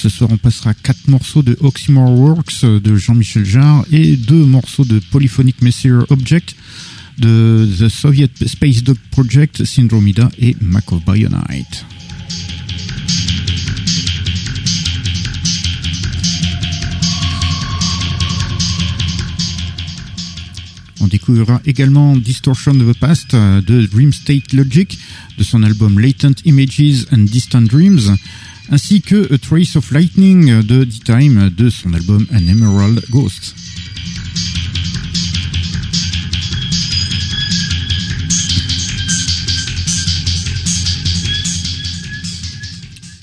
Ce soir, on passera quatre morceaux de Oxymore Works de Jean-Michel Jarre et deux morceaux de Polyphonic Messier Object de The Soviet Space Dog Project, Syndromida et Mac Bionite. On découvrira également Distortion of the Past euh, de Dream State Logic de son album Latent Images and Distant Dreams, ainsi que A Trace of Lightning de D-Time de son album An Emerald Ghost.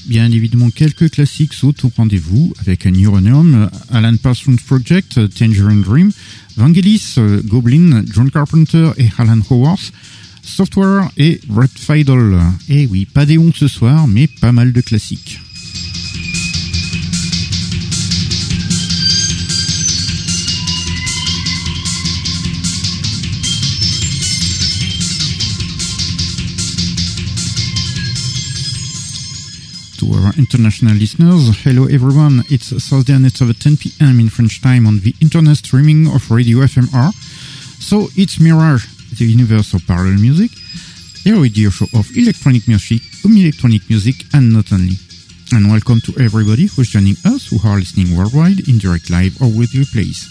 Bien évidemment, quelques classiques sautent au rendez-vous avec Neuronium, Alan Parsons Project, Tangerine Dream, Vangelis, Goblin, John Carpenter et Alan Howarth, Software et Brett Fiddle. Et oui, pas des ondes ce soir, mais pas mal de classiques. To our international listeners, hello everyone. It's Thursday night at 10 p.m. in French time on the internet streaming of Radio FMR. So it's Mirage, the universe of parallel music, a radio show of electronic music, um, electronic music, and not only. And welcome to everybody who's joining us who are listening worldwide in direct live or with replays.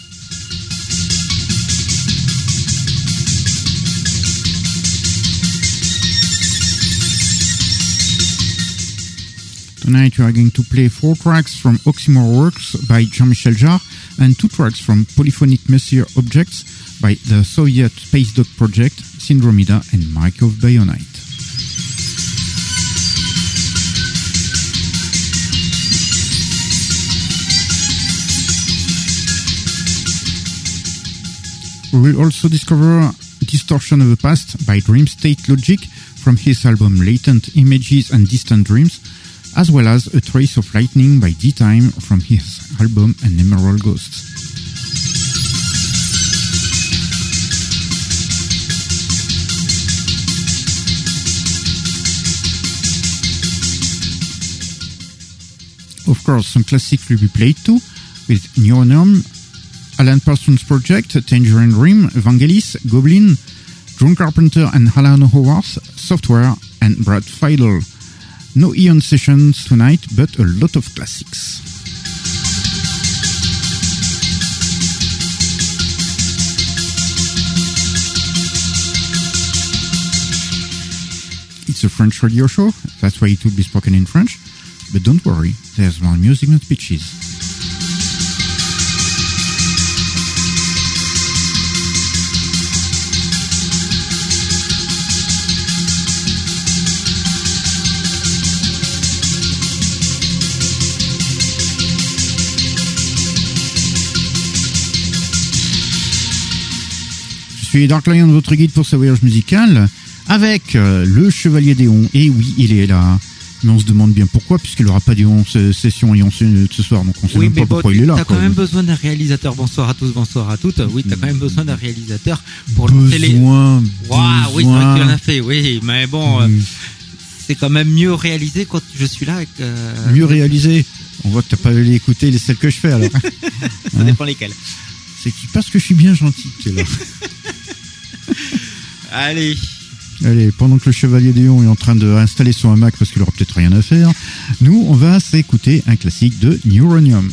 Tonight we are going to play four tracks from Oxymore Works by Jean-Michel Jarre and two tracks from Polyphonic Messier Objects by the Soviet Space Dog Project, Syndromida and of Bionite. We will also discover Distortion of the Past by Dream State Logic from his album Latent Images and Distant Dreams, as well as A Trace of Lightning by D-Time from his album An Emerald Ghost. Of course, some classics will be played too, with Neonium, Alan Parsons Project, Tangerine Dream, Vangelis, Goblin, John Carpenter and Alan Howarth, Software, and Brad Fiddle. No Eon sessions tonight, but a lot of classics. It's a French radio show, that's why it will be spoken in French. But don't worry, there's more music and speeches. Suis Dark Lion, votre guide pour ce voyage musical, avec euh, le Chevalier Déon. Et oui, il est là. Mais on se demande bien pourquoi, puisqu'il n'aura pas d'Ion session Ion ce soir, donc on sait même pas pourquoi il est là. T'as quand même besoin d'un réalisateur. Bonsoir à tous, bonsoir à toutes. Oui, t'as quand même besoin d'un réalisateur pour lancer les. Besoin. oui, c'est vrai qu'il en a fait. Oui, mais bon. Euh, c'est quand même mieux réalisé quand je suis là. Euh, Mieux réalisé. On voit que t'as pas écouté les celles que je fais alors. Ça dépend lesquelles. C'est parce que je suis bien gentil que là. Allez. Allez, pendant que le Chevalier Déon est en train d'installer son hamac parce qu'il aura peut-être rien à faire, nous, on va s'écouter un classique de Neuronium.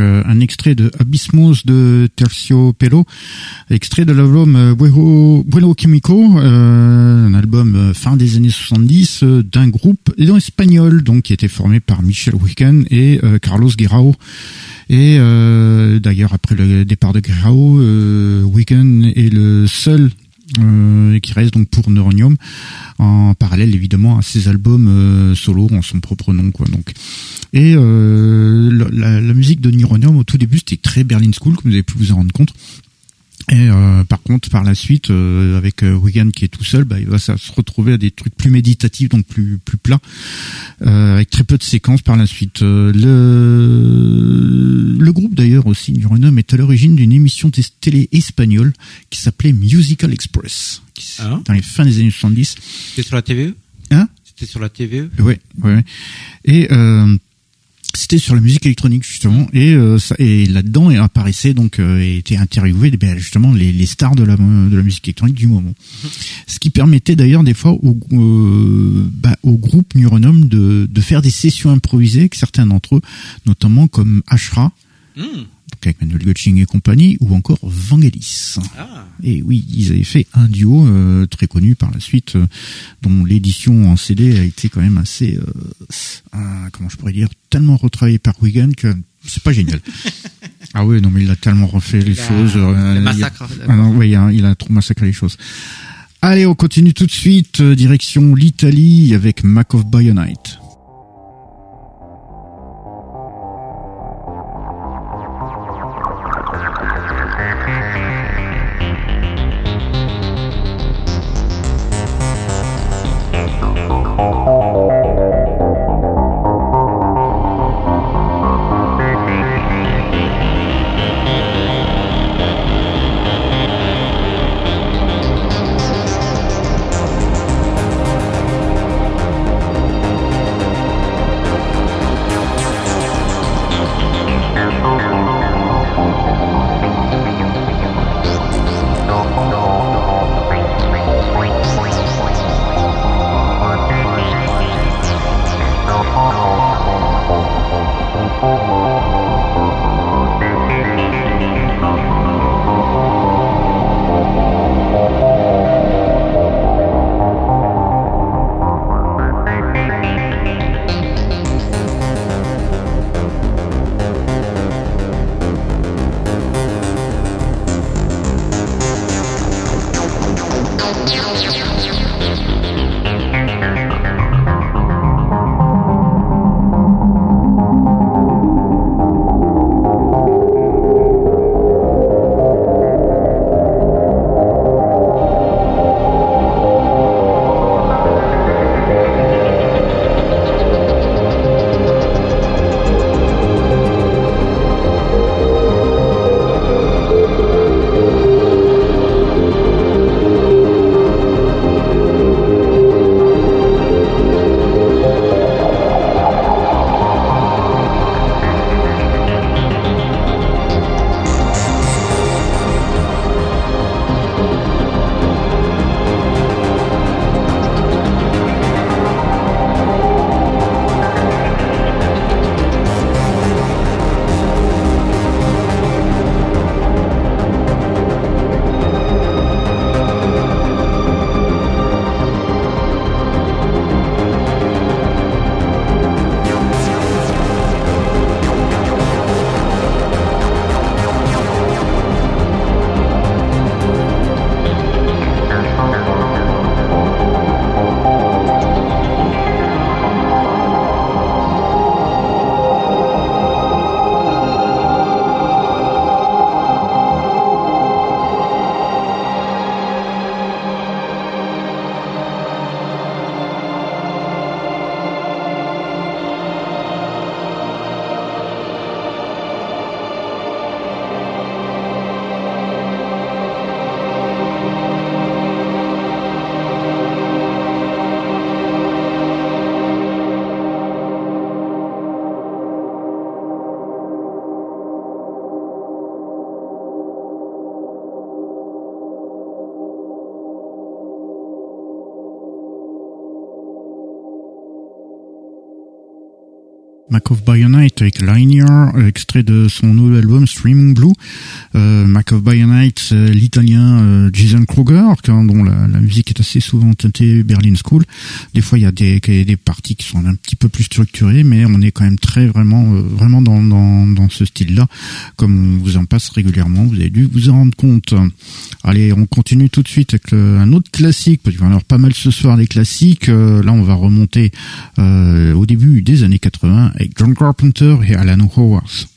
Euh, un extrait de Abysmos de Terciopelo, extrait de l'album euh, Vuelo, Químico, euh, un album fin des années 70 d'un groupe espagnol donc qui était formé par Michel Wigan et Carlos Guirao. Et d'ailleurs après le départ de Guirao, Wigan est le seul euh, qui reste donc pour Neuronium en parallèle évidemment à ses albums euh, solo en son propre nom quoi donc. Et euh, la, la, musique de Neuronium au tout début c'était très Berlin School comme vous avez pu vous en rendre compte et euh, par contre, par la suite, euh, avec euh, Wigan qui est tout seul, bah, il va se retrouver à des trucs plus méditatifs, donc plus plus plats, avec très peu de séquences par la suite. le le groupe d'ailleurs aussi, Neuronome, est à l'origine d'une émission de télé espagnole qui s'appelait Musical Express, ah. dans les fins des années 70. C'était sur la TVE Hein? C'était sur la TVE Oui, ouais. Et c'était sur la musique électronique justement et, euh, ça, et là-dedans apparaissait donc euh, était interviewé ben, justement les, les, stars de la de la musique électronique du moment. Ce qui permettait d'ailleurs des fois au, euh, bah, au groupe Neuronome de, de faire des sessions improvisées avec certains d'entre eux, notamment comme Ashra. Hmm avec Manuel Gotching et compagnie, ou encore Vangelis. Ah. Et oui, ils avaient fait un duo euh, très connu par la suite, euh, dont l'édition en CD a été quand même assez, euh, comment je pourrais dire, tellement retravaillé par Wigan que c'est pas génial. ah oui, non mais il a tellement refait les choses. le massacre. ah non, oui, il a trop massacré les choses. Allez, on continue tout de suite, direction l'Italie avec Mac of Bionite. Avec Linear, extrait de son nouvel album Streaming Blue. Euh, Mac of Bionite, euh, l'italien euh, Jason Kruger, dont la, musique est assez souvent teintée Berlin School. Des fois, il y a des, des parties qui sont un petit peu plus structurées, mais on est quand même très vraiment, euh, vraiment dans, dans, dans ce style-là, comme on vous en passe régulièrement. Vous avez dû vous en rendre compte. Allez, on continue tout de suite avec un autre classique, parce qu'il va y avoir pas mal ce soir les classiques. là, on va remonter au début des années 80 avec John Carpenter et Alan Howarth.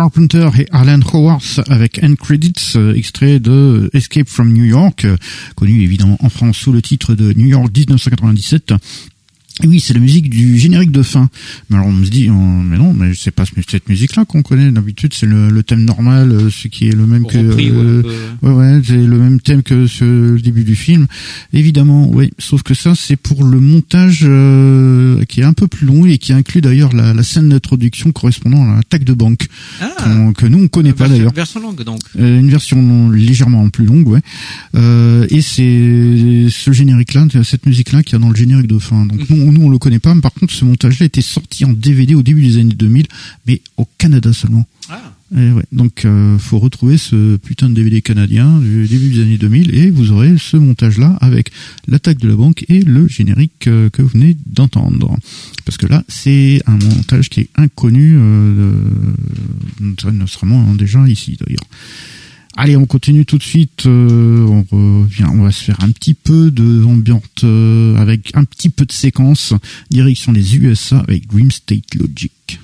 Carpenter et Alan Howarth avec End Credits, euh, extrait de Escape from New York, euh, connu évidemment en France sous le titre de New York 1997 oui, c'est la musique du générique de fin. Mais alors on me dit, mais non, mais c'est pas cette musique-là qu'on connaît. D'habitude, c'est le, thème normal, euh, ce qui est le même que, euh, ouais, ouais, c'est le même thème que ce, le début du film. Évidemment, oui. Sauf que ça, c'est pour le montage euh, qui est un peu plus long et qui inclut d'ailleurs la, scène d'introduction correspondant à l'attaque de banque. Ah, que nous on connaît pas d'ailleurs. Une version longue donc. Euh, une version légèrement plus longue, ouais. Euh, et c'est ce générique-là, cette musique-là qui a dans le générique de fin. Donc nous, nous on le connaît pas, mais par contre ce montage-là était sorti en DVD au début des années 2000, mais au Canada seulement. Ah. Et ouais, donc euh, faut retrouver ce putain de DVD canadien du début des années 2000 et vous aurez ce montage-là avec l'attaque de la banque et le générique euh, que vous venez d'entendre. Parce que là, c'est un montage qui est inconnu, euh, notamment déjà ici d'ailleurs. Allez, on continue tout de suite. Euh, on revient, on va se faire un petit peu de ambiante euh, avec un petit peu de séquence direction les USA avec Dream State Logic.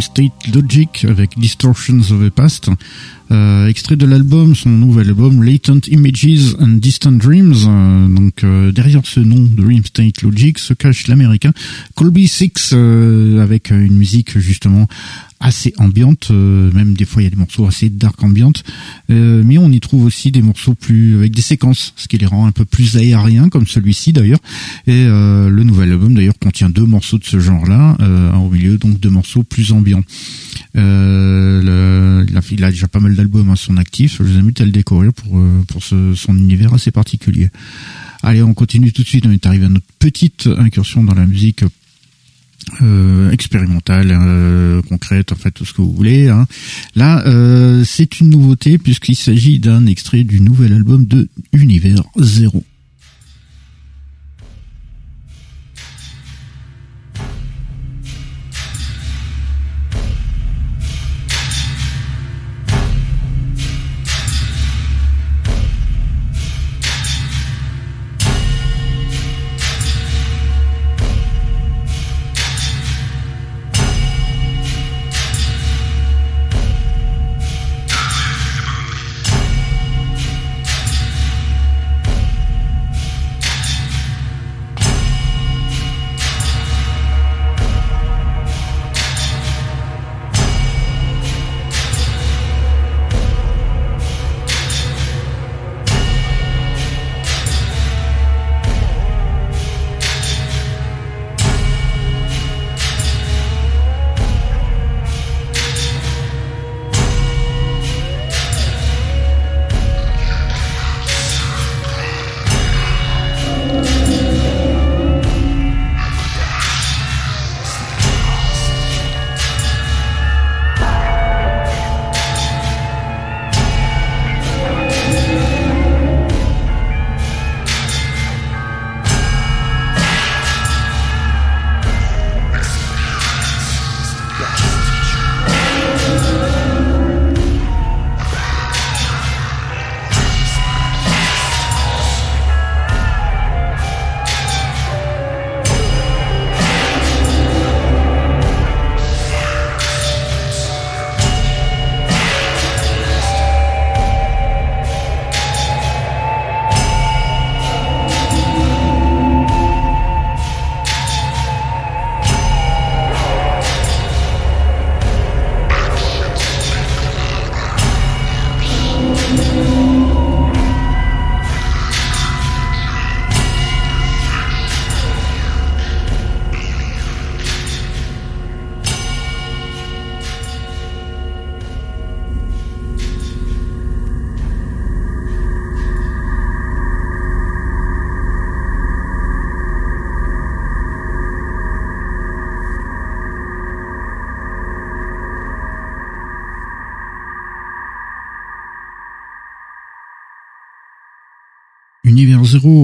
Dream State Logic avec Distortions of the Past. Euh, extrait de l'album, son nouvel album Latent Images and Distant Dreams. Euh, donc euh, derrière ce nom Dream State Logic se cache l'américain Colby Six avec une musique justement assez ambiante, euh, même des fois il y a des morceaux assez dark ambiante, euh, mais on y trouve aussi des morceaux plus avec des séquences, ce qui les rend un peu plus aériens comme celui-ci d'ailleurs. Et euh, le nouvel album d'ailleurs contient deux morceaux de ce genre-là, au milieu donc deux morceaux plus ambiants. Le, il, a, déjà pas mal d'albums à son actif, je vous invite à le découvrir pour pour ce, son univers assez particulier. Allez, on continue tout de suite. On est arrivé à notre petite incursion dans la musique euh, expérimentale, euh, concrète, en fait tout ce que vous voulez. Hein. Là, euh, c'est une nouveauté puisqu'il s'agit d'un extrait du nouvel album de Univers Zero.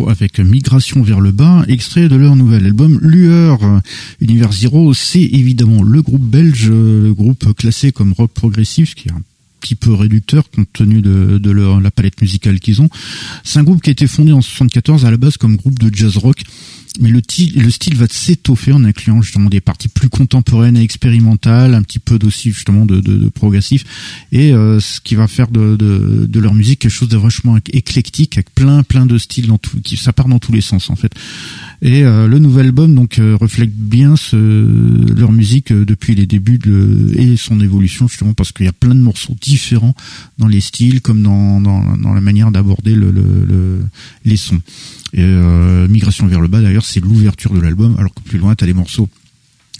Avec Migration vers le bas, extrait de leur nouvel album Lueur. Univers Zero, c'est évidemment le groupe belge, le groupe classé comme rock progressif, ce qui est un petit peu réducteur compte tenu de, de leur, la palette musicale qu'ils ont. C'est un groupe qui a été fondé en 74 à la base comme groupe de jazz rock mais le, le style va s'étoffer en incluant justement des parties plus contemporaines et expérimentales, un petit peu d'aussi justement de, de, de, progressif, et euh, ce qui va faire de, de, de, leur musique quelque chose de vachement éclectique, avec plein plein de styles dans tout, qui ça part dans tous les sens en fait. Et euh, le nouvel album donc euh, reflète bien ce, leur musique depuis les débuts de, et son évolution justement parce qu'il y a plein de morceaux différents dans les styles comme dans, dans, dans la manière d'aborder le, le, les sons. Euh, Migration vers le bas d'ailleurs c'est l'ouverture de l'album alors que plus loin t'as des morceaux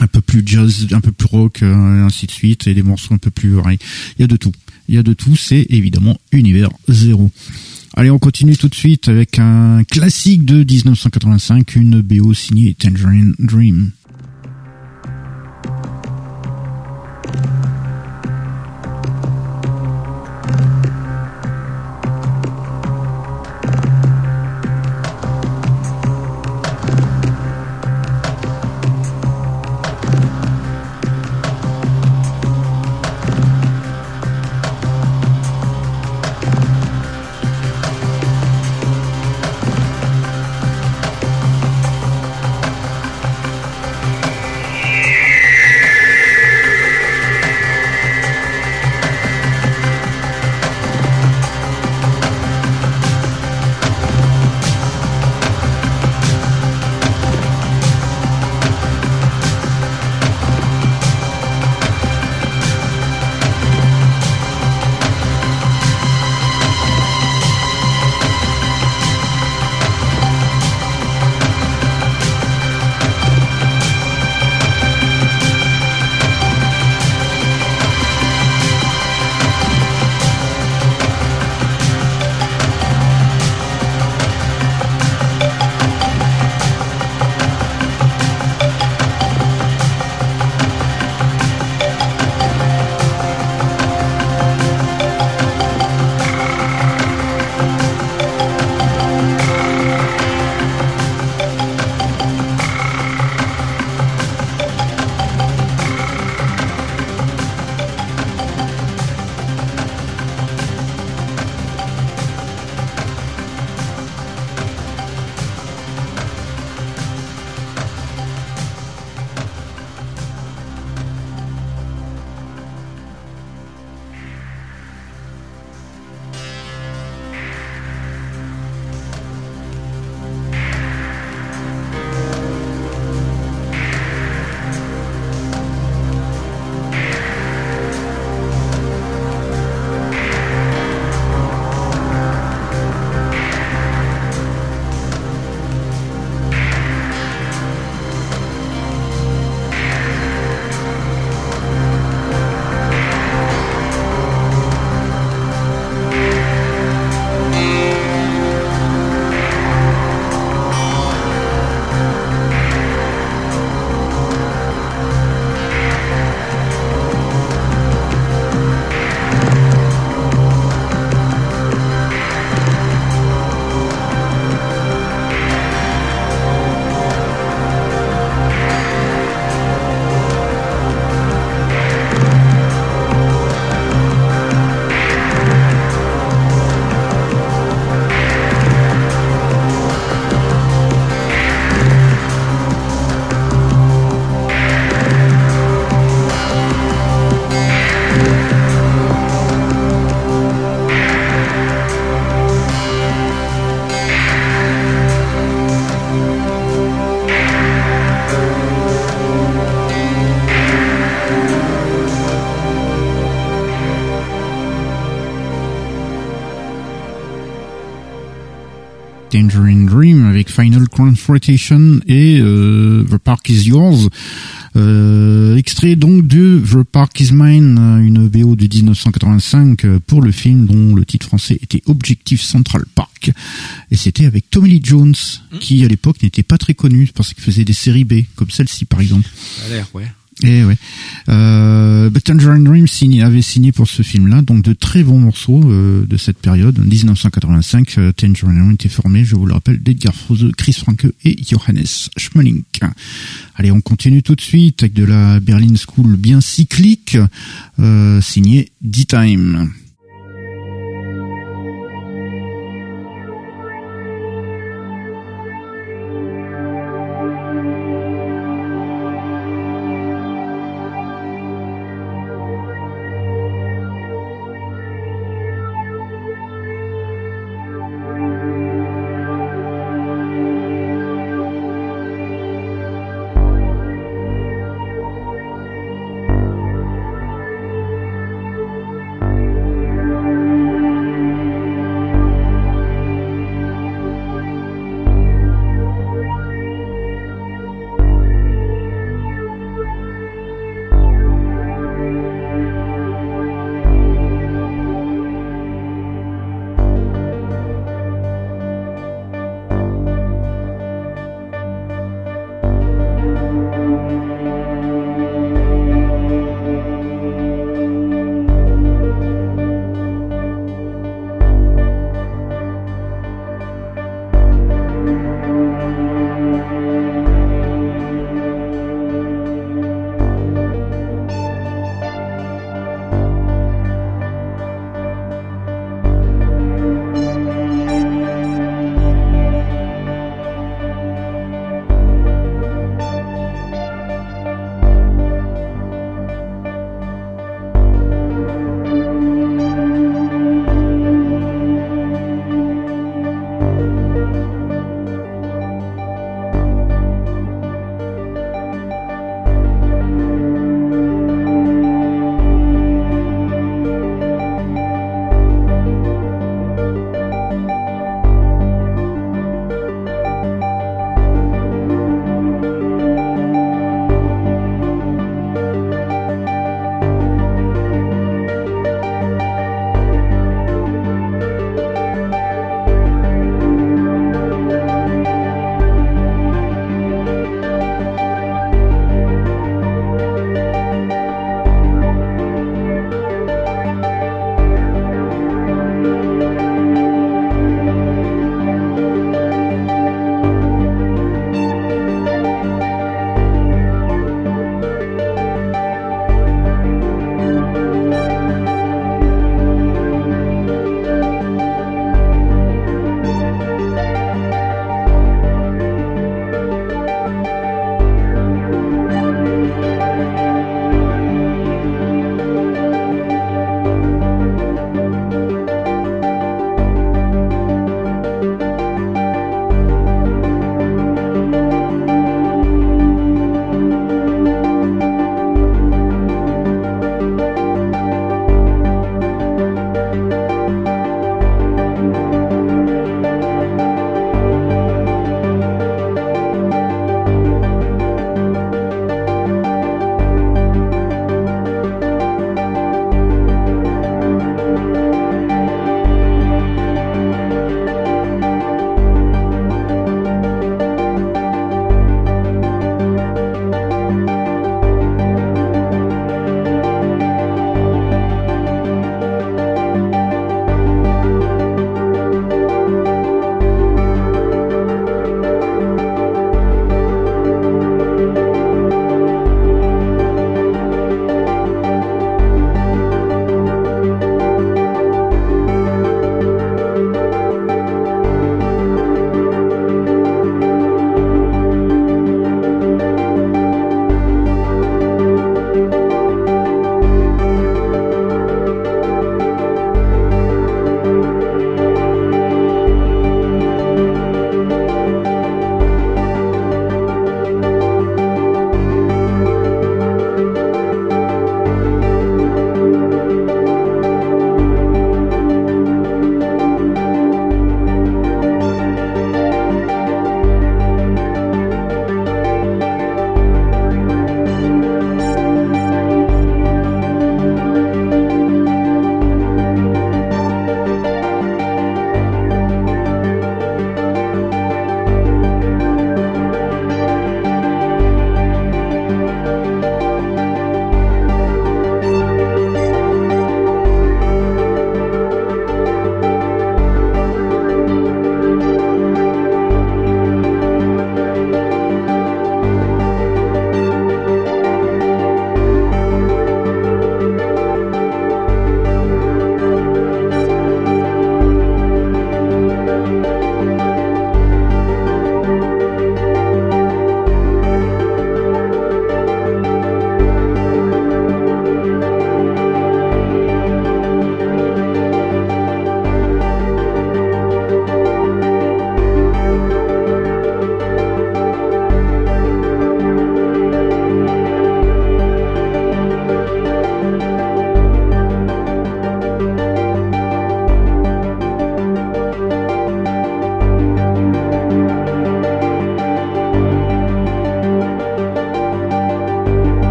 un peu plus jazz, un peu plus rock, euh, ainsi de suite, et des morceaux un peu plus... Il y a de tout. Il y a de tout, c'est évidemment Univers Zéro. Allez, on continue tout de suite avec un classique de 1985, une BO signée Tangerine Dream. Is Yours. Euh, extrait donc de The Park is Mine, une BO de 1985 pour le film dont le titre français était Objectif Central Park. Et c'était avec Tommy Lee Jones, hmm. qui à l'époque n'était pas très connu parce qu'il faisait des séries B, comme celle-ci par exemple. Ça a l'air, ouais. Et eh ouais. Euh, Tangerine Dream avait signé pour ce film-là, donc de très bons morceaux euh, de cette période. En 1985, euh, Tangerine Dream était formé, je vous le rappelle, d'Edgar Froese, Chris Franke et Johannes Schmeling. Allez, on continue tout de suite avec de la Berlin School bien cyclique, euh, signé D-Time.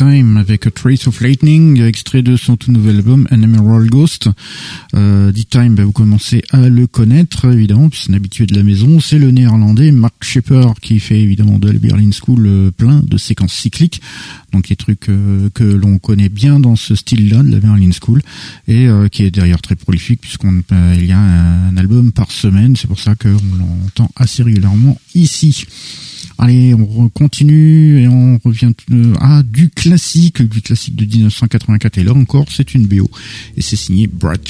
D-Time avec A Trace of Lightning, extrait de son tout nouvel album An Emerald Ghost. Euh, D-Time, bah, vous commencez à le connaître évidemment, puisque c'est un habitué de la maison. C'est le néerlandais Mark Shepper qui fait évidemment de la Berlin School euh, plein de séquences cycliques, donc les trucs euh, que l'on connaît bien dans ce style-là de la Berlin School, et euh, qui est d'ailleurs très prolifique puisqu'on il y a un, album par semaine. C'est pour ça qu'on l'entend assez régulièrement ici. Allez, on continue et on revient à du classique, du classique de 1984. Et là encore, c'est une BO. Et c'est signé Brad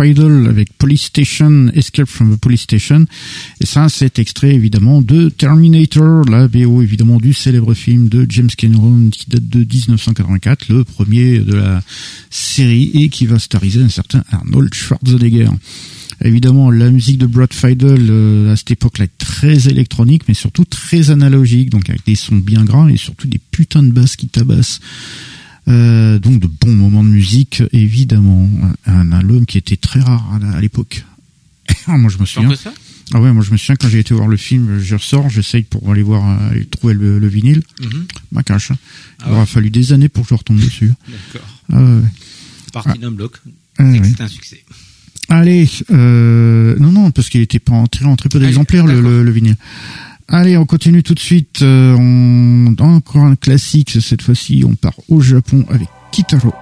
Avec Police Station, Escape from the Police Station. Et ça, c'est extrait évidemment de Terminator, la BO évidemment du célèbre film de James Cameron qui date de 1984, le premier de la série et qui va stariser un certain Arnold Schwarzenegger. Évidemment, la musique de Brad Fiedel euh, à cette époque-là est très électronique, mais surtout très analogique, donc avec des sons bien gras et surtout des putains de basses qui tabassent. Euh, donc de bons moments de musique, évidemment. Un album qui était très rare à l'époque. moi je me souviens. Ah ouais, moi je me souviens quand j'ai été voir le film, je ressors, j'essaye pour aller voir, aller trouver le, vinyle. Mhm. Ma cache. Ah Il aura fallu des années pour que je retombe dessus. D'accord. Ah ouais. Parti d'un bloc. Ah c'est un succès. Allez, euh, non non parce qu'il était pas entré en très peu d'exemplaires le, le, vinyle. Allez, on continue tout de suite. Euh, on, encore un classique cette fois-ci. On part au Japon avec Kitaro.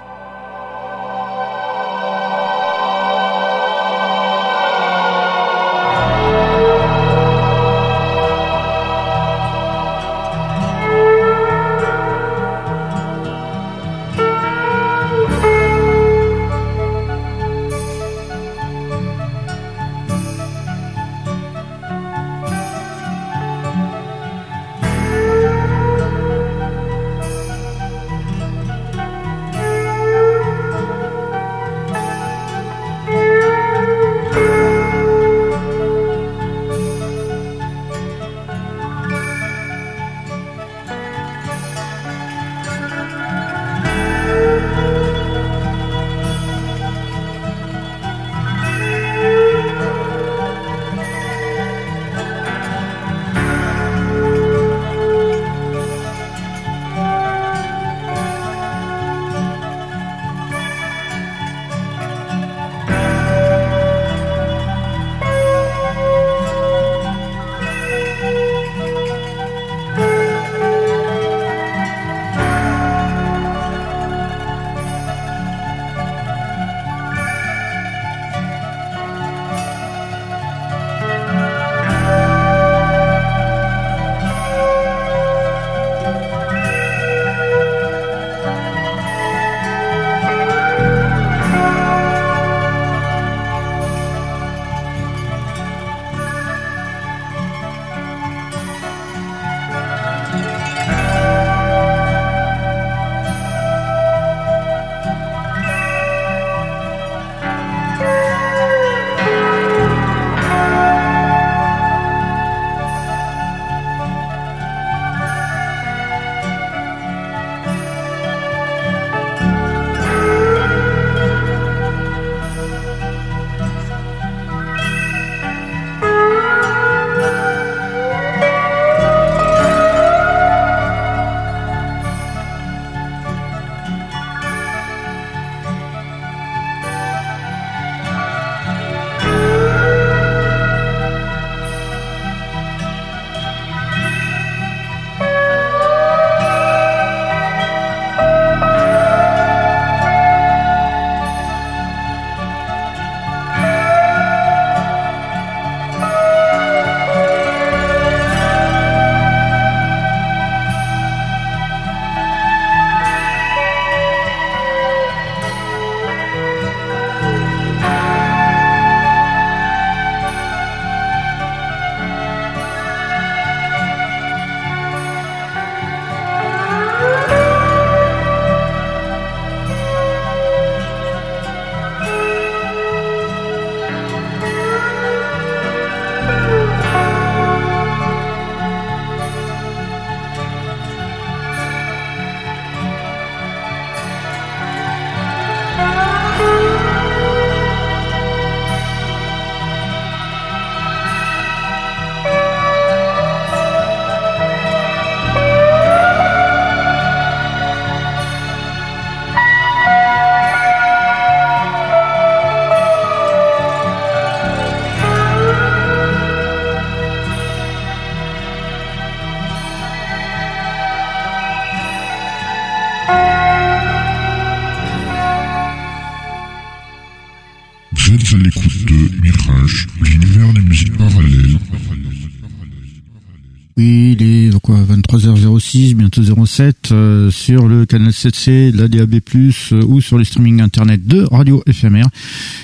Canal 7C, la DAB+, euh, ou sur les streaming internet de Radio éphémère.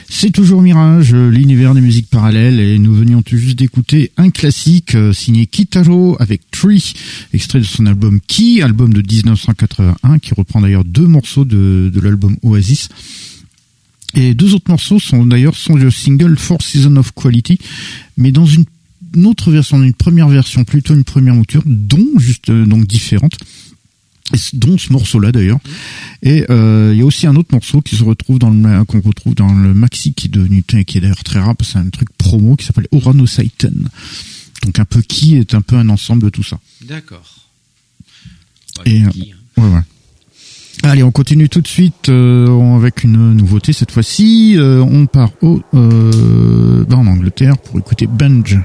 C'est toujours Mirage, l'univers des musiques parallèles, et nous venions tout juste d'écouter un classique euh, signé Kitaro avec Tree, extrait de son album Key, album de 1981, qui reprend d'ailleurs deux morceaux de, de l'album Oasis. Et deux autres morceaux sont d'ailleurs sont le single Four Seasons of Quality, mais dans une une autre version, une première version, plutôt une première mouture, dont juste euh, donc différente dont ce morceau-là d'ailleurs. Et euh, il y a aussi un autre morceau qui se retrouve dans le qu'on retrouve dans le maxi qui est devenu qui est d'ailleurs très rap, c'est un truc promo qui s'appelle Orano Satan. Donc un peu qui est un peu un ensemble de tout ça. D'accord. Et euh, ouais, ouais. Allez, on continue tout de suite euh, avec une nouveauté cette fois-ci. Euh, on part au euh, bah, en Angleterre pour écouter Bunge.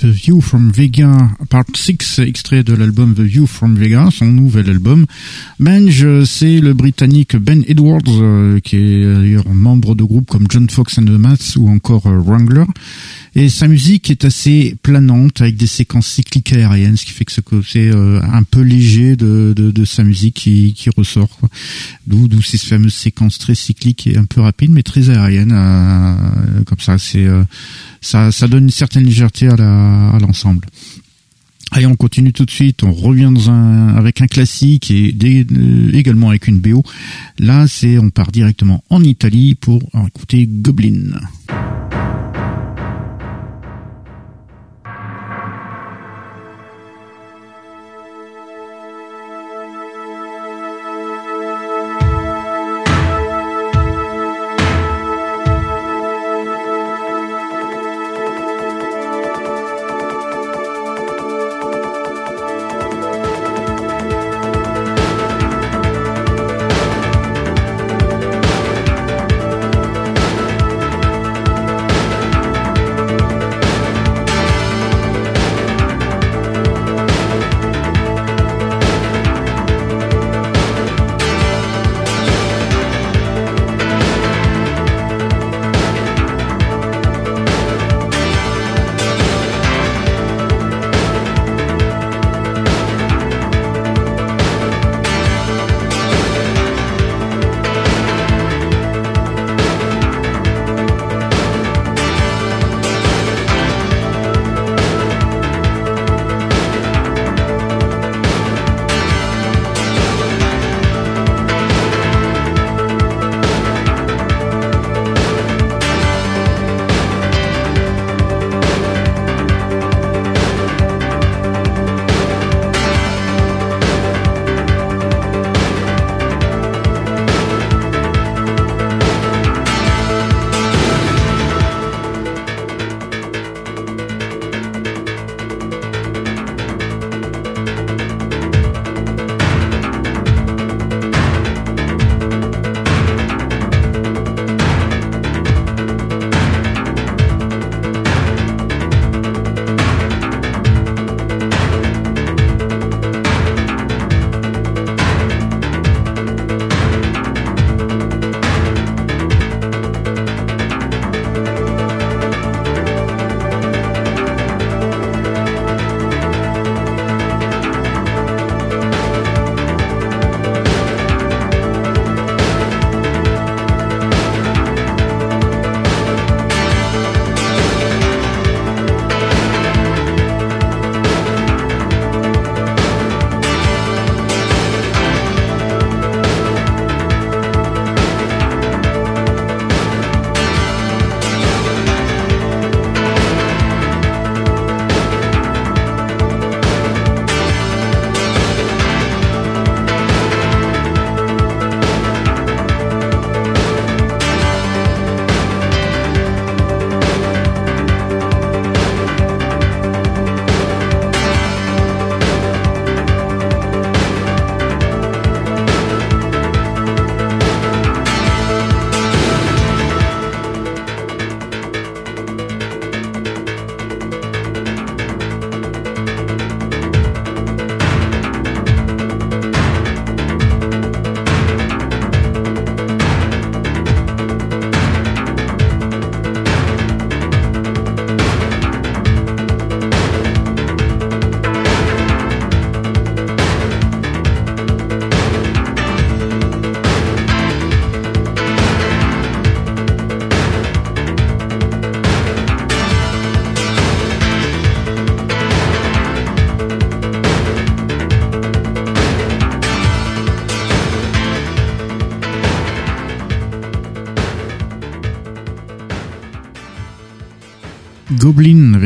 The View from Vega, part 6, extrait de l'album The View from Vega, son nouvel album. Bench, c'est le britannique Ben Edwards, euh, qui est d'ailleurs membre de groupes comme John Fox and the Mats ou encore euh, Wrangler. Et sa musique est assez planante avec des séquences cycliques aériennes, ce qui fait que c'est euh, un peu léger de, de, de sa musique qui, qui ressort. D'où ces fameuses séquences très cycliques et un peu rapides, mais très aériennes. Euh, comme ça, c'est euh, ça, ça donne une certaine légèreté à l'ensemble. Allez, on continue tout de suite. On revient dans un, avec un classique et également avec une BO. Là, c'est on part directement en Italie pour écouter Goblin.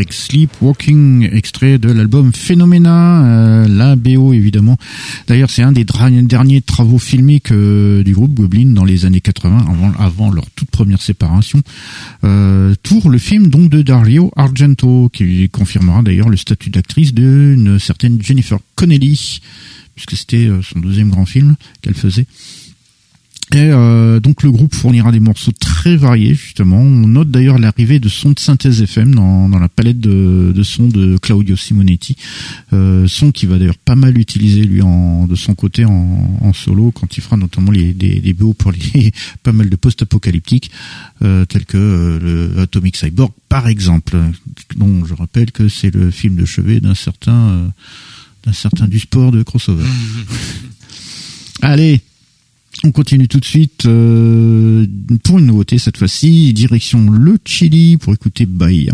Avec Sleepwalking, extrait de l'album Phenomena, euh, la BO évidemment. D'ailleurs, c'est un des derniers travaux filmiques euh, du groupe Goblin dans les années 80, avant, leur toute première séparation. Euh, tour le film donc de Dario Argento, qui confirmera d'ailleurs le statut d'actrice d'une certaine Jennifer Connelly, puisque c'était son deuxième grand film qu'elle faisait. Et euh, donc le groupe fournira des morceaux très variés justement. On note d'ailleurs l'arrivée de sons de synthèse FM dans, dans la palette de, de sons de Claudio Simonetti, euh, son qui va d'ailleurs pas mal utiliser lui en, de son côté en, en solo quand il fera notamment les, des, des BO pour les pas mal de post-apocalyptiques euh, tels que euh, le Atomic Cyborg par exemple. dont je rappelle que c'est le film de chevet d'un certain euh, d'un certain du sport de crossover. Allez, on continue tout de suite euh, pour une nouveauté cette fois-ci, direction le Chili pour écouter Bahia.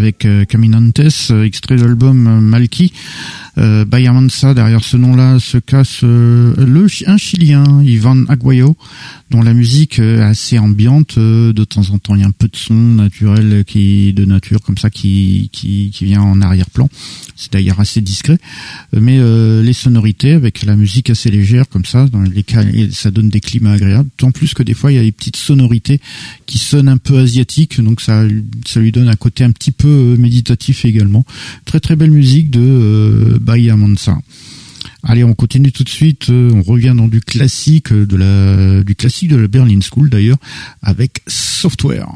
Avec Caminantes, extrait de l'album Malki. Euh, Mansa, derrière ce nom-là, se casse le, un Chilien, Ivan Aguayo, dont la musique est assez ambiante. de temps en temps, il y a un de son naturel qui, de nature comme ça, qui, qui, qui vient en arrière-plan. C'est d'ailleurs assez discret, mais les sonorités avec la musique assez légère comme ça, dans les ça donne des climats agréables. Tant plus que des fois, il y a des petites sonorités qui sonnent un peu asiatiques, donc ça, ça lui donne un côté un petit peu euh, méditatif également. Très très belle musique de euh, Bahia. Allez, on continue tout de suite. Euh, on revient dans du classique de la, du classique de la Berlin School d'ailleurs, avec Software.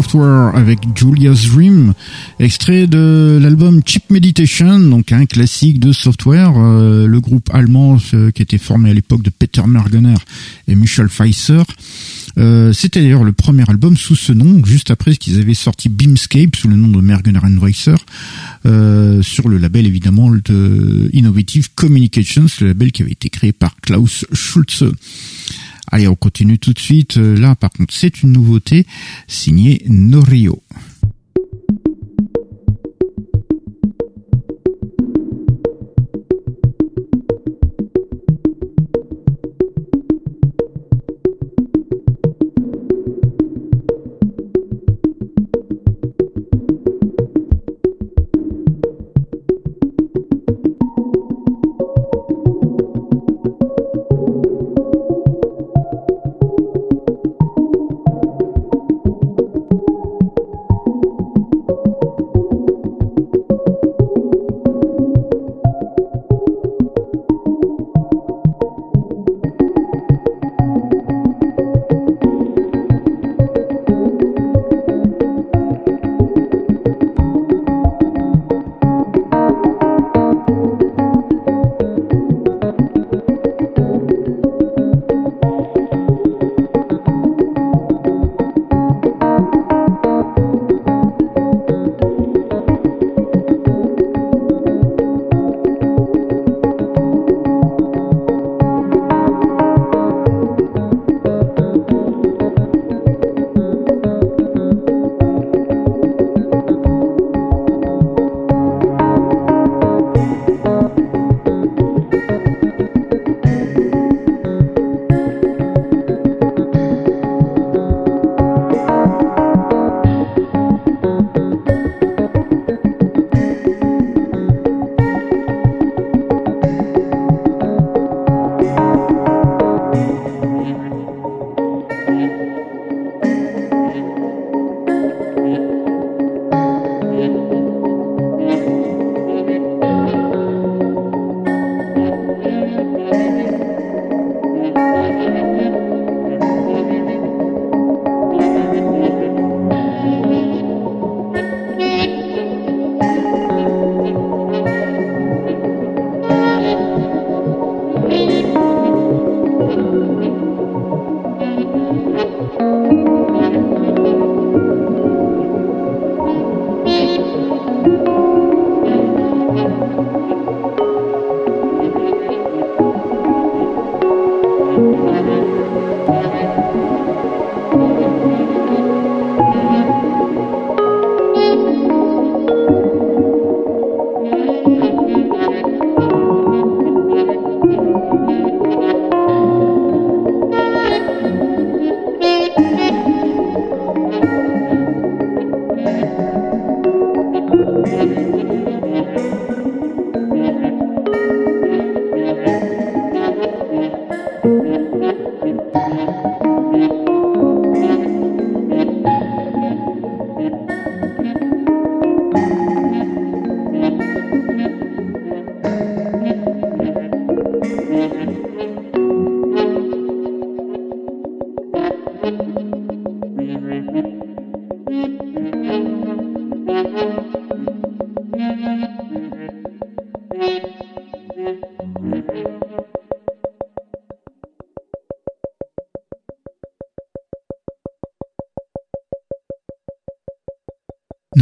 Software avec Julia's Dream, extrait de l'album Cheap Meditation, donc un classique de Software, euh, le groupe allemand euh, qui était formé à l'époque de Peter Mergener et Michel Pfeiffer. Euh, c'était d'ailleurs le premier album sous ce nom, juste après ce qu'ils avaient sorti Beamscape sous le nom de Mergener and Weiser, sur le label évidemment de Innovative Communications, le label qui avait été créé par Klaus Schulze. Allez, on continue tout de suite. Euh, là, par contre, c'est une nouveauté signée Norio.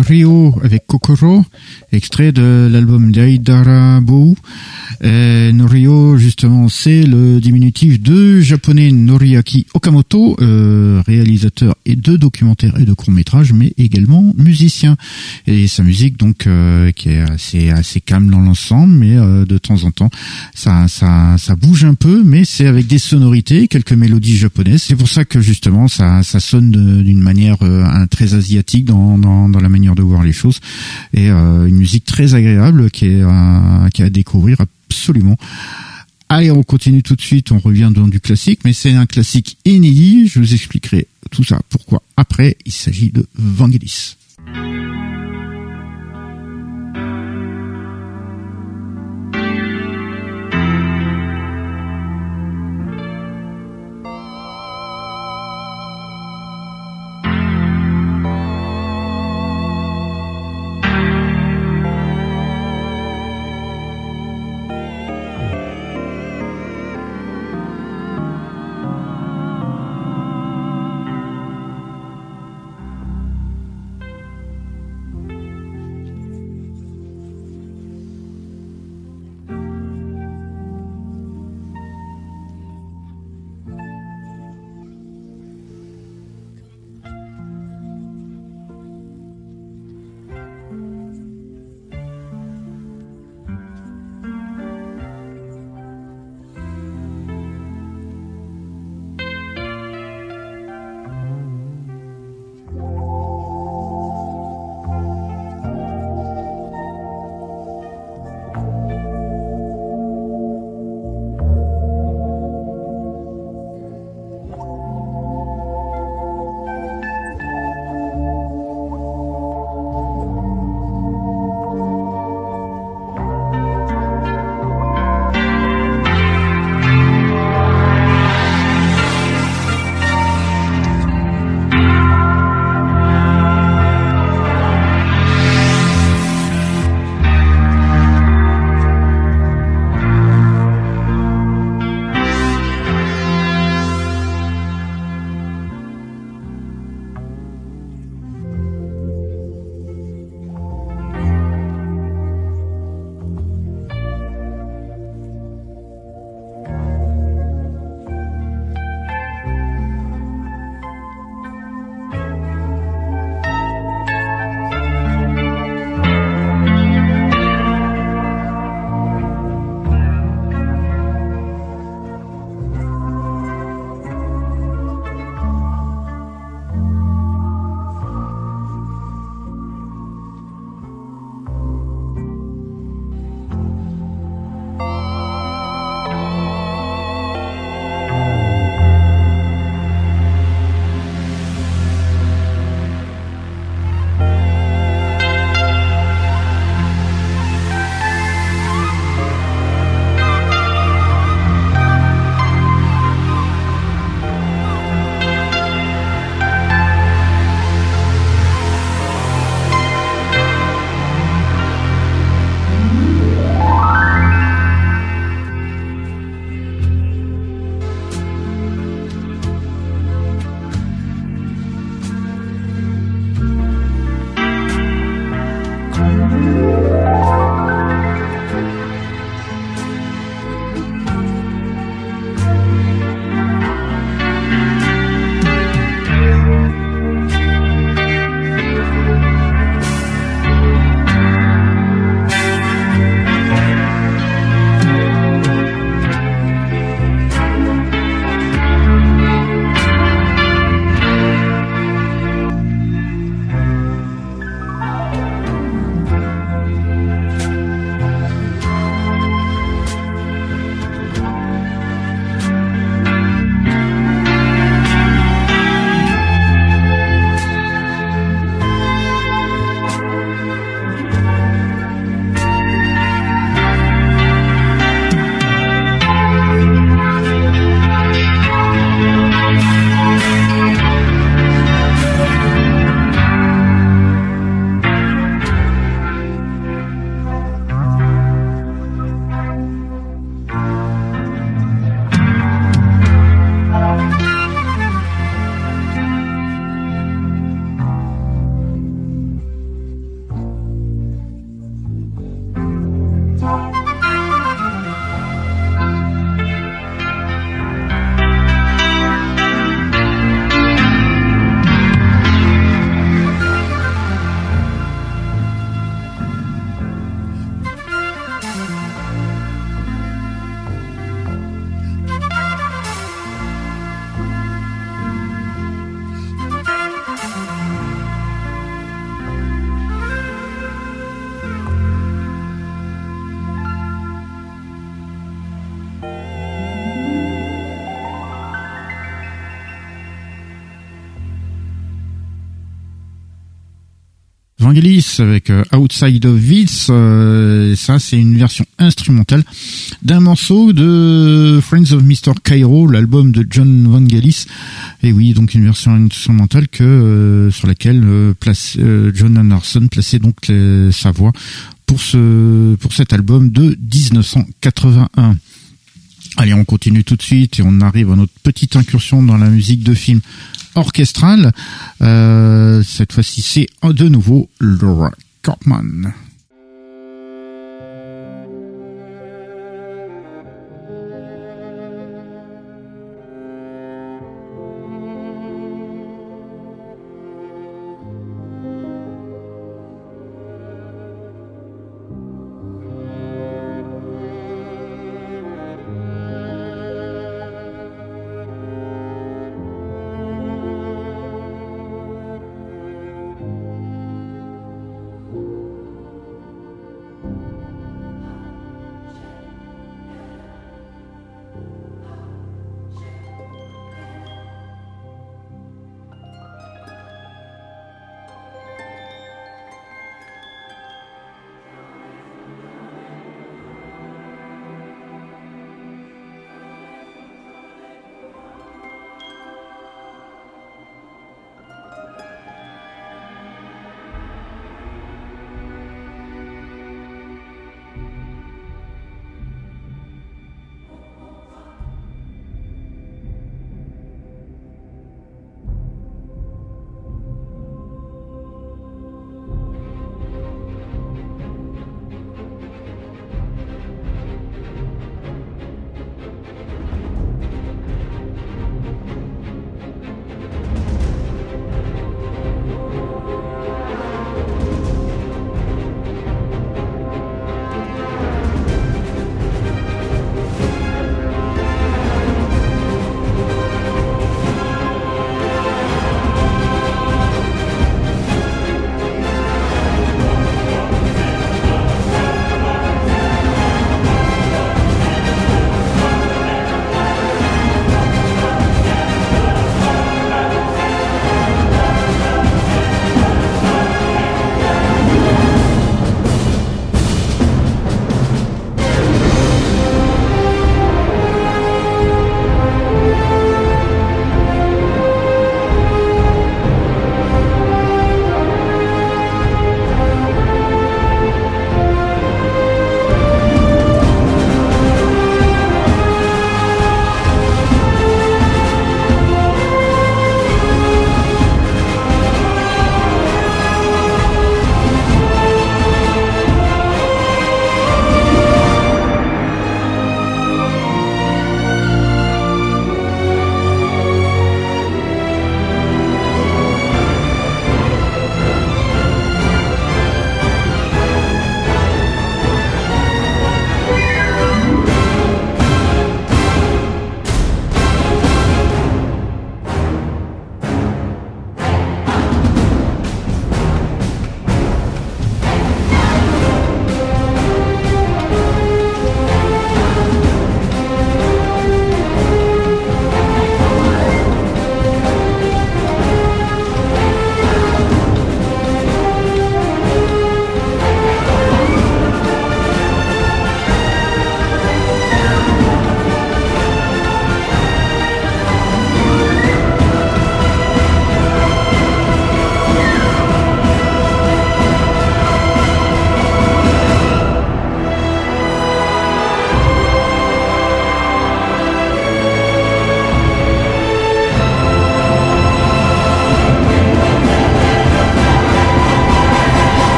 Rio avec Kokoro, extrait de l'album d'Aidarabo. Norio, justement, c'est le diminutif de japonais Noriaki Okamoto, euh, réalisateur et de documentaires et de courts-métrages, mais également musicien. Et sa musique, donc, euh, qui est assez, assez calme dans l'ensemble, mais euh, de temps en temps, ça, ça, ça bouge un peu, mais c'est avec des sonorités, quelques mélodies japonaises. C'est pour ça que, justement, ça, ça sonne d'une manière très asiatique dans, dans, dans la manière de voir les choses. Et une musique très agréable qui est, qui est à découvrir absolument. Allez, on continue tout de suite, on revient dans du classique, mais c'est un classique inédit, je vous expliquerai tout ça, pourquoi? Après, il s'agit de Vangelis. Avec euh, Outside of This. Euh, ça, c'est une version instrumentale d'un morceau de Friends of Mr. Cairo, l'album de John Vangelis. Et oui, donc une version instrumentale que euh, sur laquelle place, John Anderson plaçait donc sa voix pour ce pour cet album de 1981. Allez, on continue tout de suite et on arrive à notre petite incursion dans la musique de film orchestrale. Euh, cette fois-ci, c'est de nouveau Laura Corpman.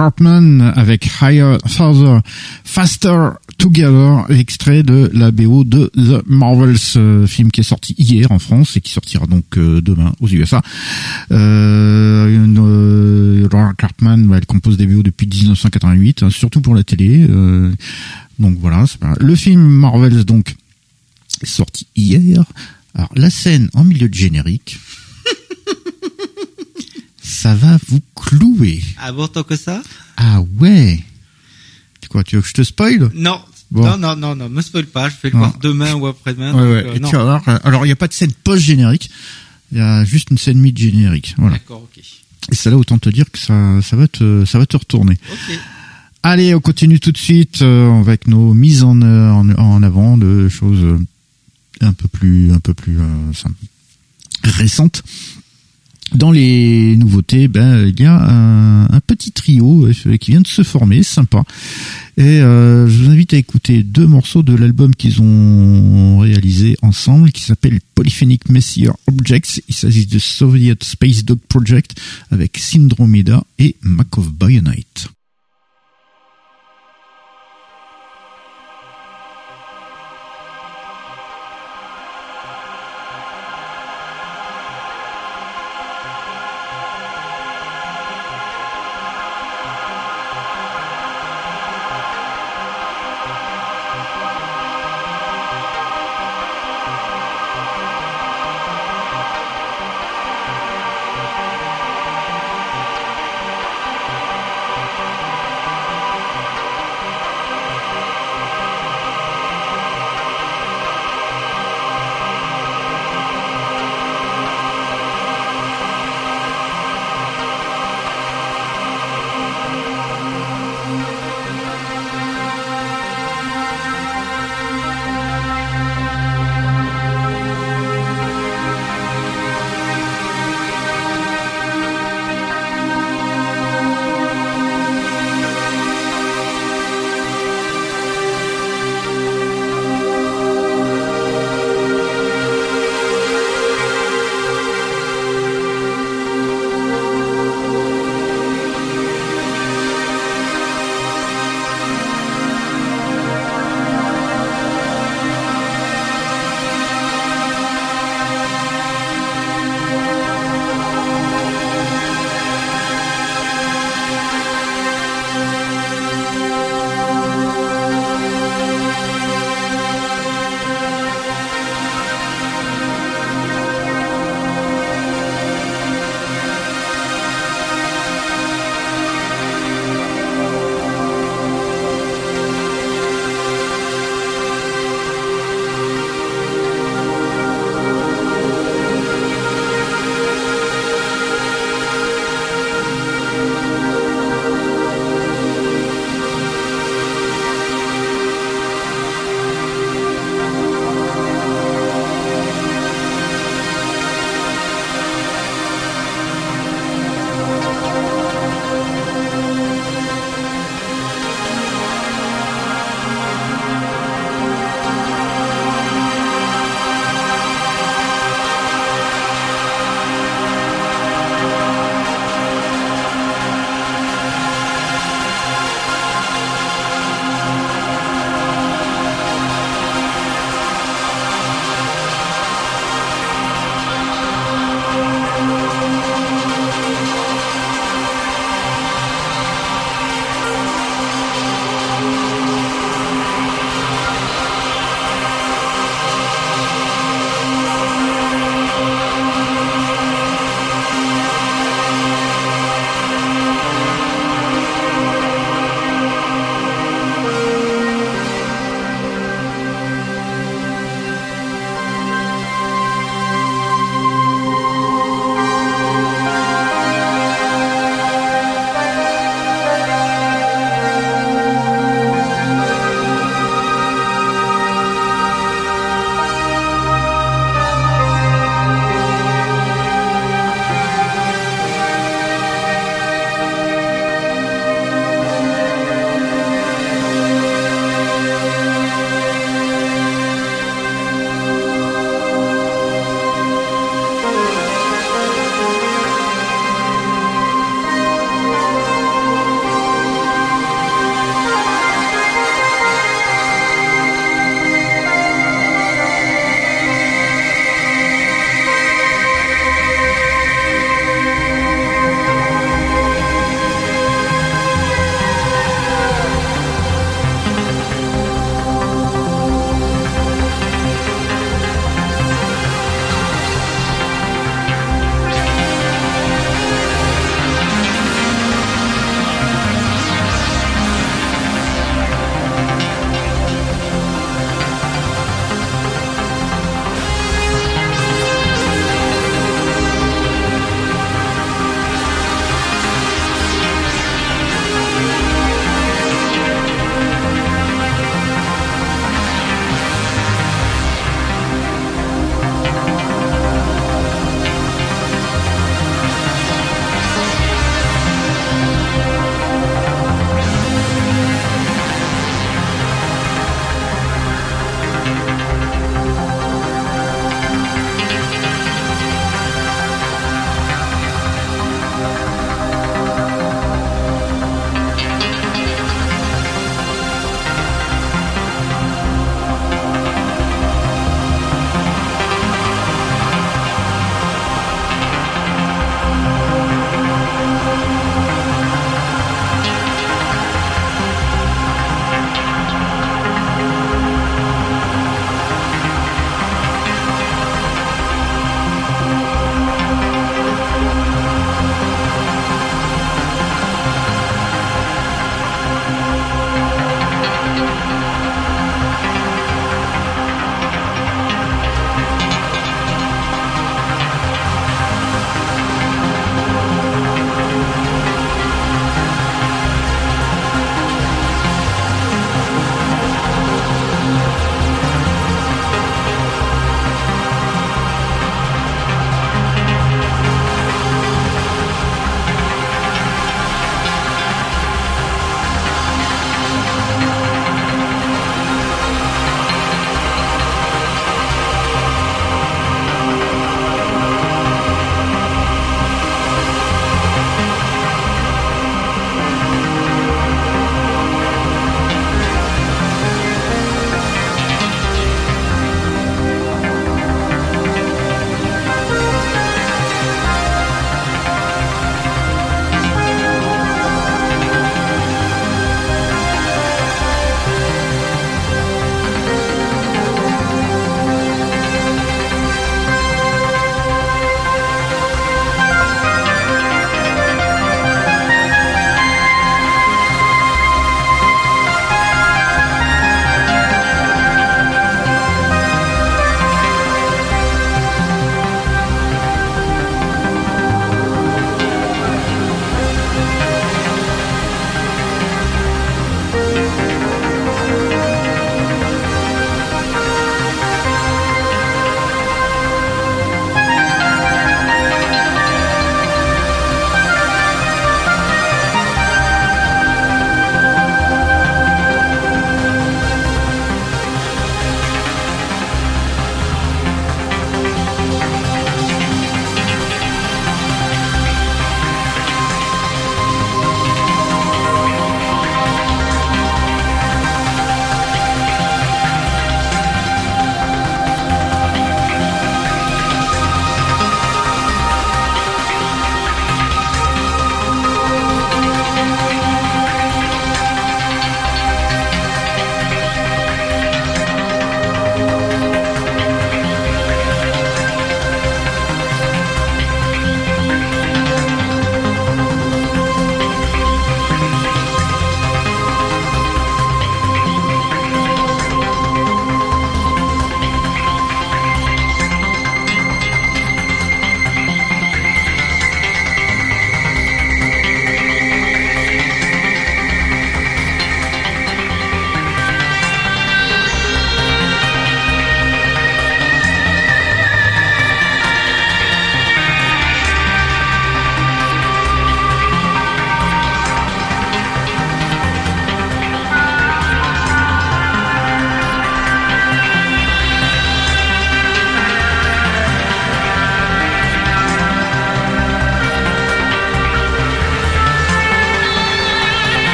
Cartman avec Higher, Further, Faster Together, extrait de la BO de The Marvels, euh, film qui est sorti hier en France et qui sortira donc euh, demain aux USA. Euh, Laura Cartman, bah, elle compose des BO depuis 1988, hein, surtout pour la télé. Euh, donc voilà, le film Marvels donc est sorti hier. Alors la scène en milieu de générique ça va vous clouer. Ah bon, tant que ça? Ah ouais Quoi, tu veux que je te spoil Non. Non, non, non, non, me spoil pas, je vais le voir demain ou après-demain. Ouais, ouais. Euh, alors, il n'y a pas de scène post-générique. Il y a juste une scène mid générique. Voilà. D'accord, ok. Et ça là, autant te dire que ça, ça va te, ça va te retourner. Ok. Allez, on continue tout de suite euh, avec nos mises en, euh, en, en avant de choses euh, un peu plus, un peu plus euh, récentes. Dans les nouveautés, ben il y a un, petit trio euh, qui vient de se former, sympa. Et euh, je vous invite à écouter deux morceaux de l'album qu'ils ont réalisé ensemble, qui s'appelle Polyphonic Messier Objects. Il s'agit de Soviet Space Dog Project avec Syndromeda et Makov Bionite.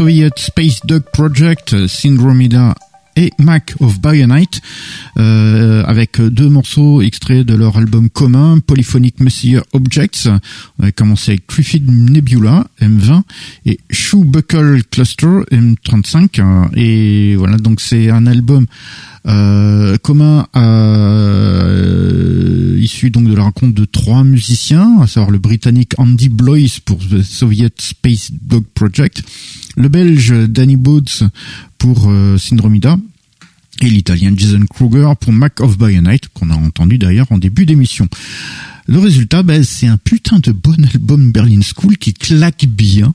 Soviet Space Dog Project, Syndromeda et Mac of Bionite, euh, avec deux morceaux extraits de leur album commun, Polyphonic Messier Objects. On a commencé avec Griffith Nebula, M20, et Shoe Buckle Cluster, M35. Et voilà, donc c'est un album euh, commun euh, issu donc de la rencontre de trois musiciens, à savoir le britannique Andy Blois pour The Soviet Space Dog Project, le belge Danny Boots pour euh, Syndromida et l'italien Jason Kruger pour Mac of Bionite, qu'on a entendu d'ailleurs en début d'émission. Le résultat, ben, c'est un putain de bon album Berlin School qui claque bien.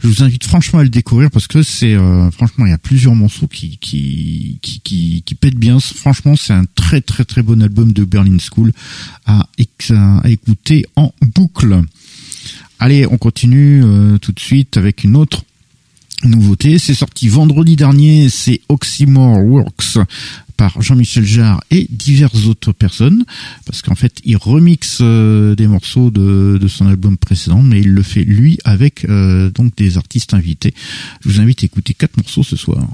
Je vous invite franchement à le découvrir parce que c'est euh, franchement il y a plusieurs morceaux qui qui qui pètent bien. Franchement, c'est un très très très bon album de Berlin School à, à écouter en boucle. Allez, on continue euh, tout de suite avec une autre nouveauté. C'est sorti vendredi dernier, c'est Oxymore Works par Jean-Michel Jarre et diverses autres personnes, parce qu'en fait, il remixe euh, des morceaux de, son album précédent, mais il le fait lui avec euh, donc des artistes invités. Je vous invite à écouter quatre morceaux ce soir.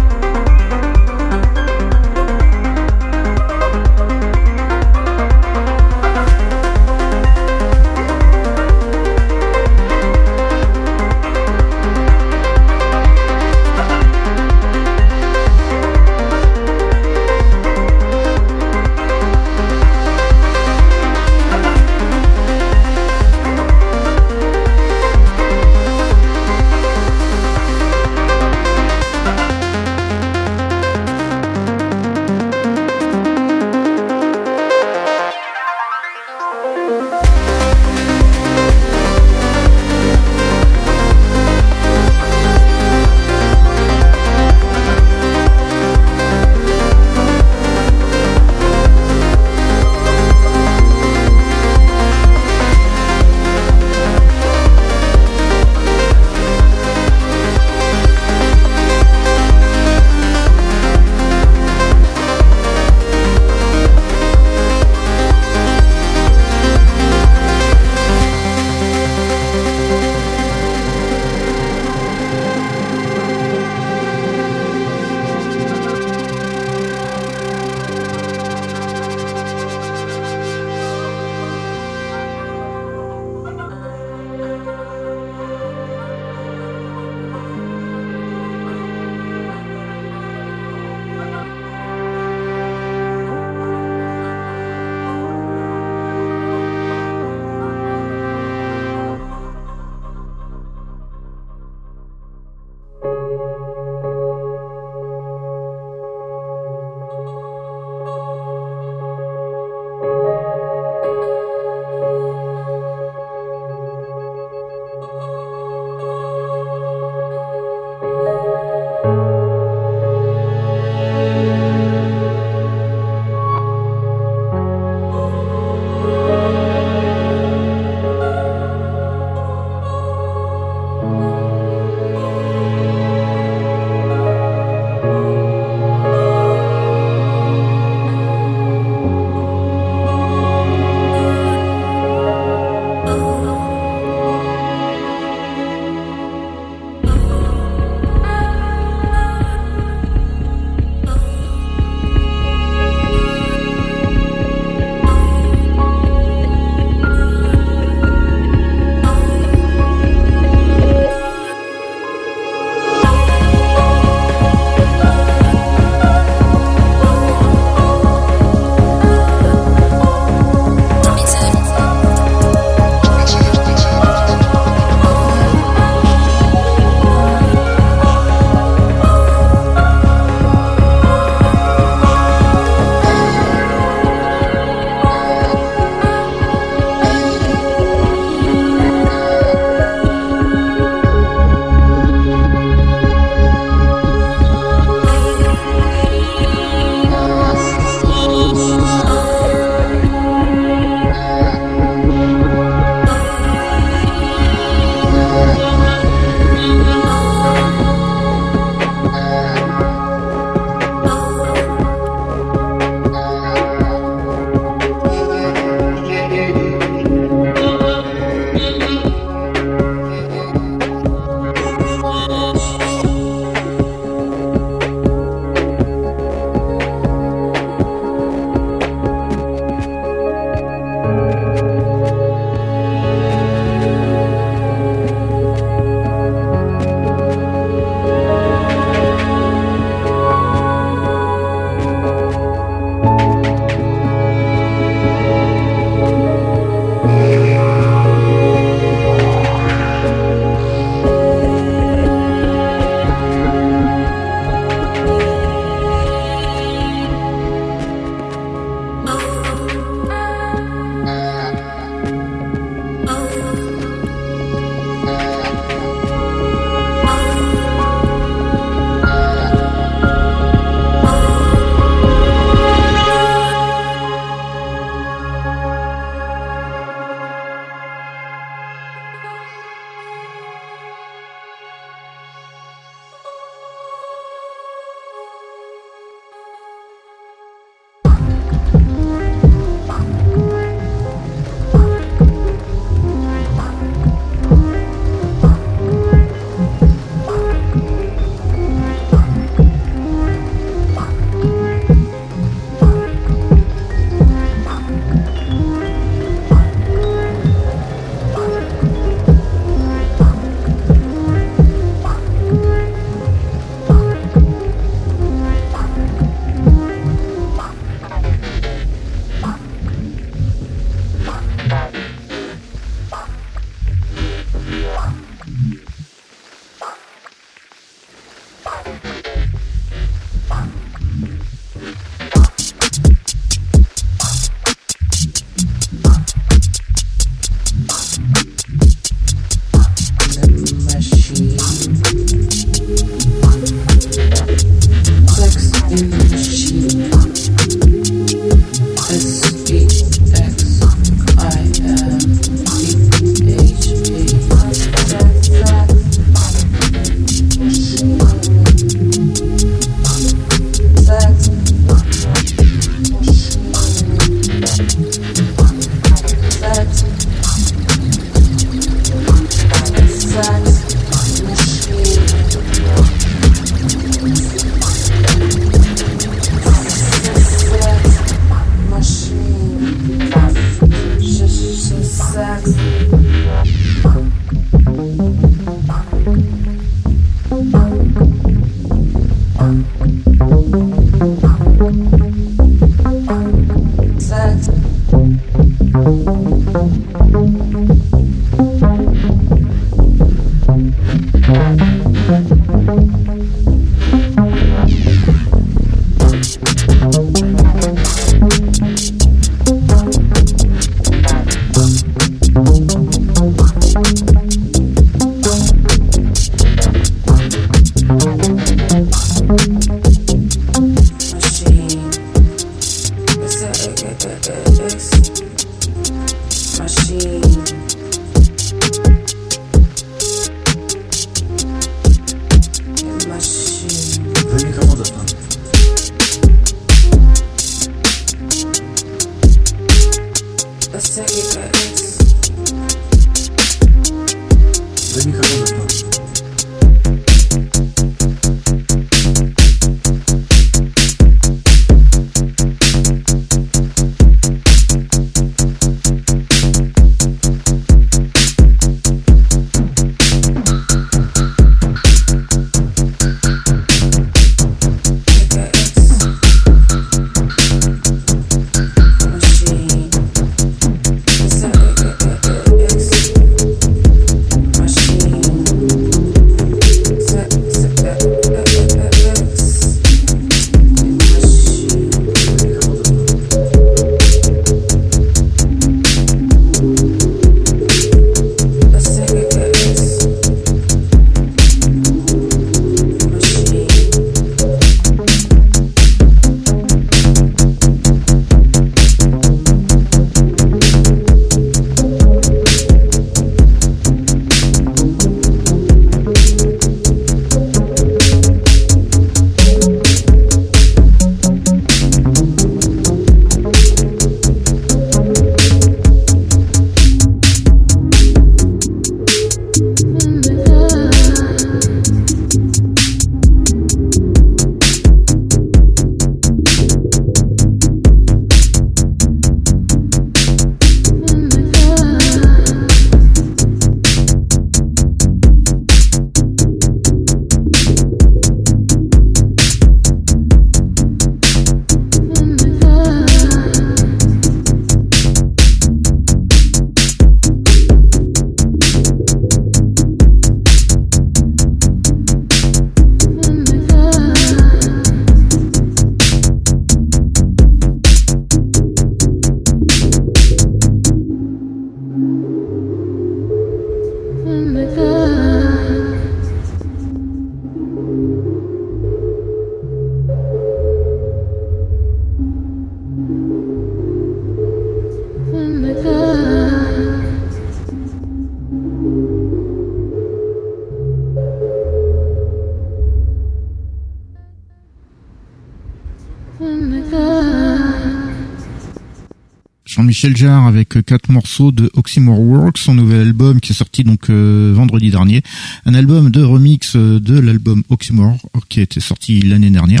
Jean-Michel Jarre avec quatre morceaux de Oxymore Works, son nouvel album qui est sorti donc vendredi dernier, un album de remix de l'album Oxymore qui a été sorti l'année dernière,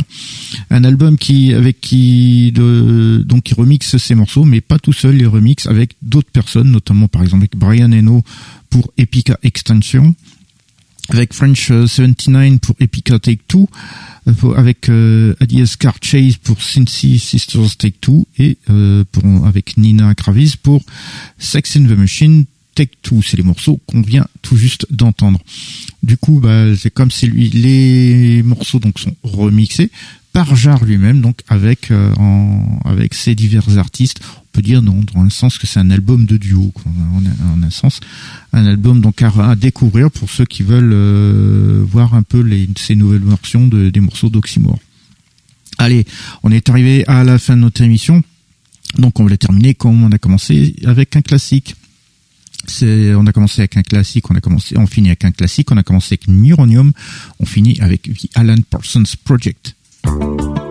un album qui avec qui de, donc qui remixe ses morceaux, mais pas tout seul, les remix avec d'autres personnes, notamment par exemple avec Brian Eno pour Epica Extension, avec French 79 pour Epica Take Two, euh, avec euh, Adidas Car Chase pour Cincy Sisters Take Two et euh, pour, avec Nina Kravis pour Sex in the Machine Take Two. C'est les morceaux qu'on vient tout juste d'entendre. Du coup, bah, c'est comme si lui, les morceaux donc sont remixés par lui-même, donc avec euh, avec ces divers artistes. On peut dire non, dans un sens que c'est un album de duo, En, un sens, un album donc à, découvrir pour ceux qui veulent euh, voir un peu ces nouvelles versions de, des morceaux d'Oxymore. Allez, on est arrivé à la fin de notre émission, donc on va la terminer comme on a commencé avec un classique. On a commencé avec un classique, on a commencé, on finit avec un classique, on a commencé avec Neuronium, on finit avec The Alan Parsons Project. thank you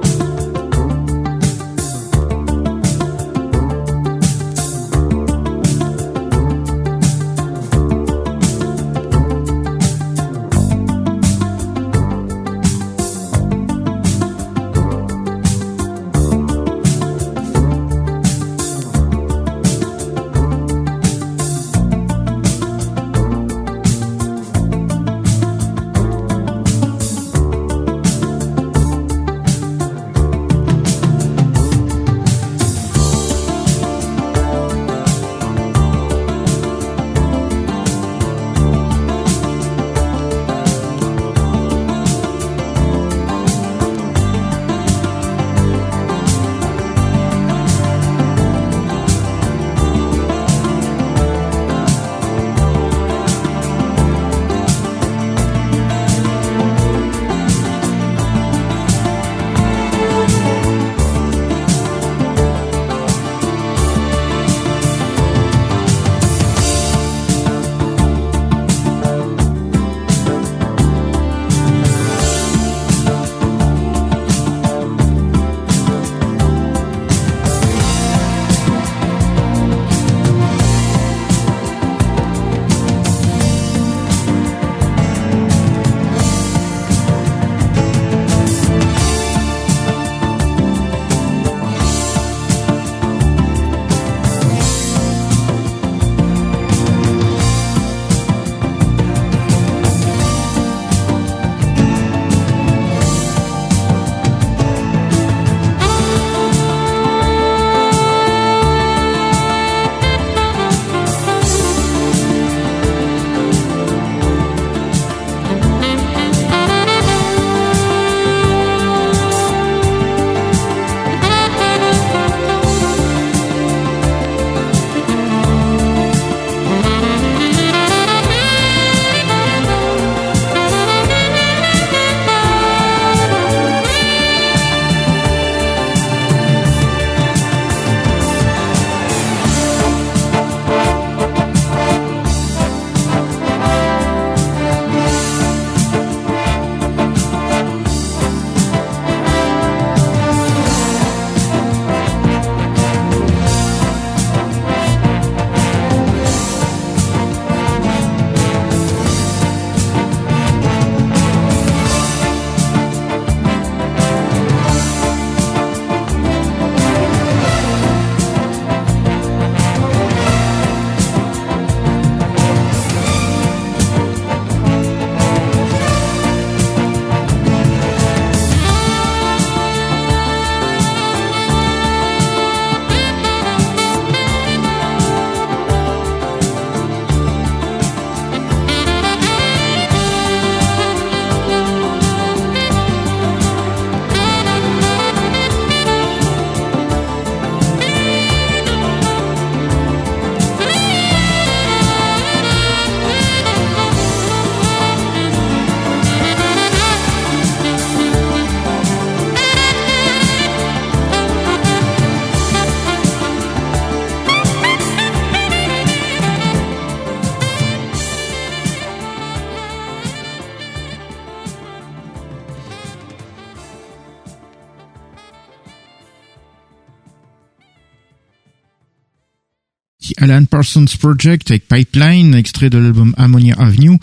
Parsons Project avec Pipeline, extrait de l'album Ammonia Avenue.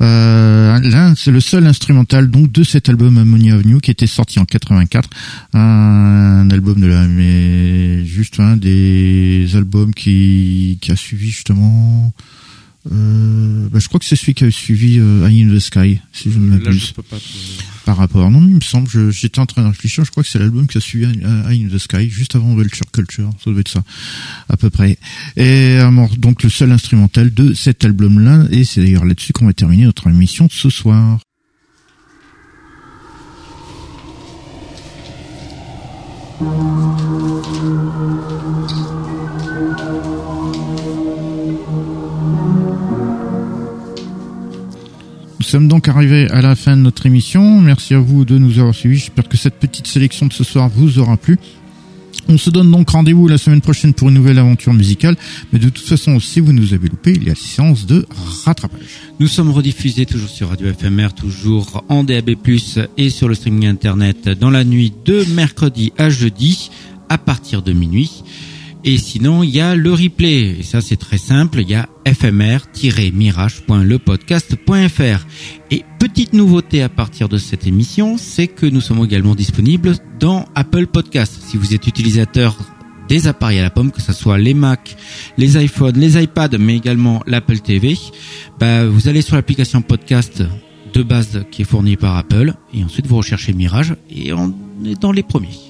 Euh, c'est le seul instrumental donc de cet album Ammonia Avenue qui était sorti en 84. Un, album de la, mais juste un des albums qui, qui a suivi justement euh, bah, je crois que c'est celui qui a suivi euh, Eye in the Sky, si je ne m'abuse. Par rapport, non, il me semble, j'étais en train de réfléchir, je crois que c'est l'album qui a suivi Eye in the Sky, juste avant Vulture Culture, ça doit être ça, à peu près. Et donc le seul instrumental de cet album-là, et c'est d'ailleurs là-dessus qu'on va terminer notre émission de ce soir. Nous sommes donc arrivés à la fin de notre émission. Merci à vous de nous avoir suivis. J'espère que cette petite sélection de ce soir vous aura plu. On se donne donc rendez-vous la semaine prochaine pour une nouvelle aventure musicale. Mais de toute façon, si vous nous avez loupé, il y a séance de rattrapage. Nous sommes rediffusés toujours sur Radio FMR, toujours en DAB+, et sur le streaming internet dans la nuit de mercredi à jeudi à partir de minuit. Et sinon, il y a le replay. Et ça, c'est très simple. Il y a fmr-mirage.lepodcast.fr. Et petite nouveauté à partir de cette émission, c'est que nous sommes également disponibles dans Apple Podcast. Si vous êtes utilisateur des appareils à la pomme, que ce soit les Mac, les iPhones, les iPads, mais également l'Apple TV, bah, vous allez sur l'application podcast de base qui est fournie par Apple, et ensuite vous recherchez Mirage, et on est dans les premiers.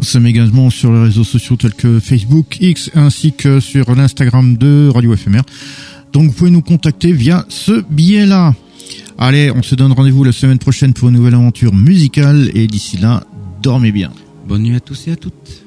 Sommes également sur les réseaux sociaux tels que Facebook, X, ainsi que sur l'Instagram de Radio FMR. Donc vous pouvez nous contacter via ce biais-là. Allez, on se donne rendez-vous la semaine prochaine pour une nouvelle aventure musicale et d'ici là, dormez bien. Bonne nuit à tous et à toutes.